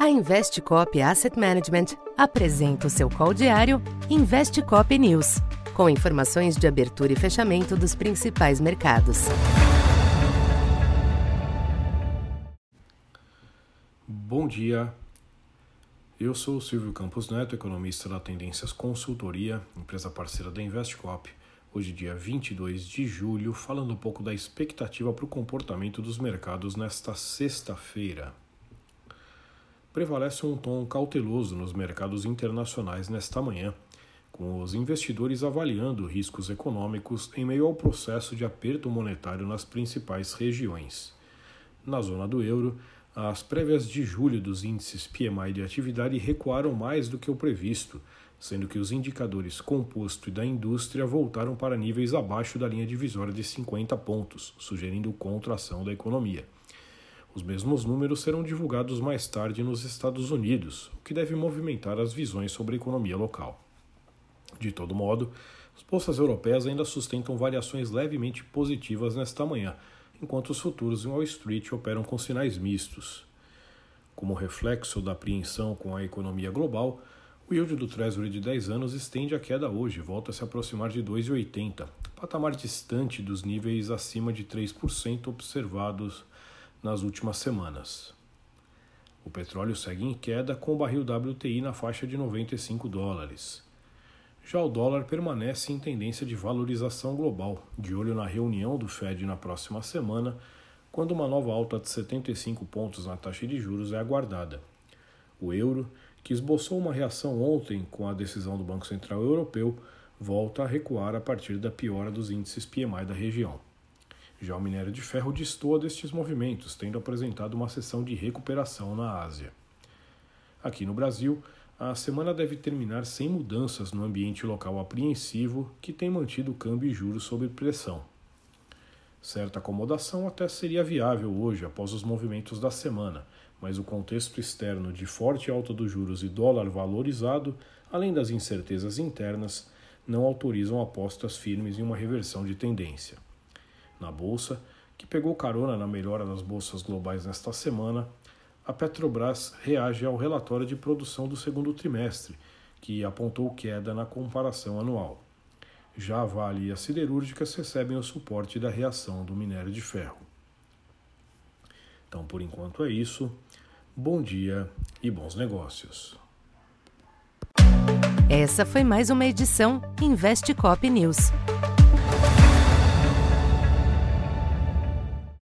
A Investcop Asset Management apresenta o seu call diário Investcop News, com informações de abertura e fechamento dos principais mercados. Bom dia. Eu sou o Silvio Campos Neto, economista da Tendências Consultoria, empresa parceira da Investcop. Hoje, dia 22 de julho, falando um pouco da expectativa para o comportamento dos mercados nesta sexta-feira prevalece um tom cauteloso nos mercados internacionais nesta manhã, com os investidores avaliando riscos econômicos em meio ao processo de aperto monetário nas principais regiões. Na zona do euro, as prévias de julho dos índices PMI de atividade recuaram mais do que o previsto, sendo que os indicadores composto e da indústria voltaram para níveis abaixo da linha divisória de 50 pontos, sugerindo contração da economia. Os mesmos números serão divulgados mais tarde nos Estados Unidos, o que deve movimentar as visões sobre a economia local. De todo modo, as bolsas europeias ainda sustentam variações levemente positivas nesta manhã, enquanto os futuros em Wall Street operam com sinais mistos. Como reflexo da apreensão com a economia global, o yield do Treasury de 10 anos estende a queda hoje, volta a se aproximar de 2,80, patamar distante dos níveis acima de 3% observados nas últimas semanas. O petróleo segue em queda com o barril WTI na faixa de 95 dólares. Já o dólar permanece em tendência de valorização global, de olho na reunião do Fed na próxima semana, quando uma nova alta de 75 pontos na taxa de juros é aguardada. O euro, que esboçou uma reação ontem com a decisão do Banco Central Europeu, volta a recuar a partir da piora dos índices PMI da região. Já o minério de ferro destoa destes movimentos, tendo apresentado uma sessão de recuperação na Ásia. Aqui no Brasil, a semana deve terminar sem mudanças no ambiente local apreensivo que tem mantido o câmbio e juros sob pressão. Certa acomodação até seria viável hoje após os movimentos da semana, mas o contexto externo de forte alta dos juros e dólar valorizado, além das incertezas internas, não autorizam apostas firmes em uma reversão de tendência na bolsa, que pegou carona na melhora das bolsas globais nesta semana, a Petrobras reage ao relatório de produção do segundo trimestre, que apontou queda na comparação anual. Já a Vale e as siderúrgicas recebem o suporte da reação do minério de ferro. Então, por enquanto é isso. Bom dia e bons negócios. Essa foi mais uma edição Investe Cop News.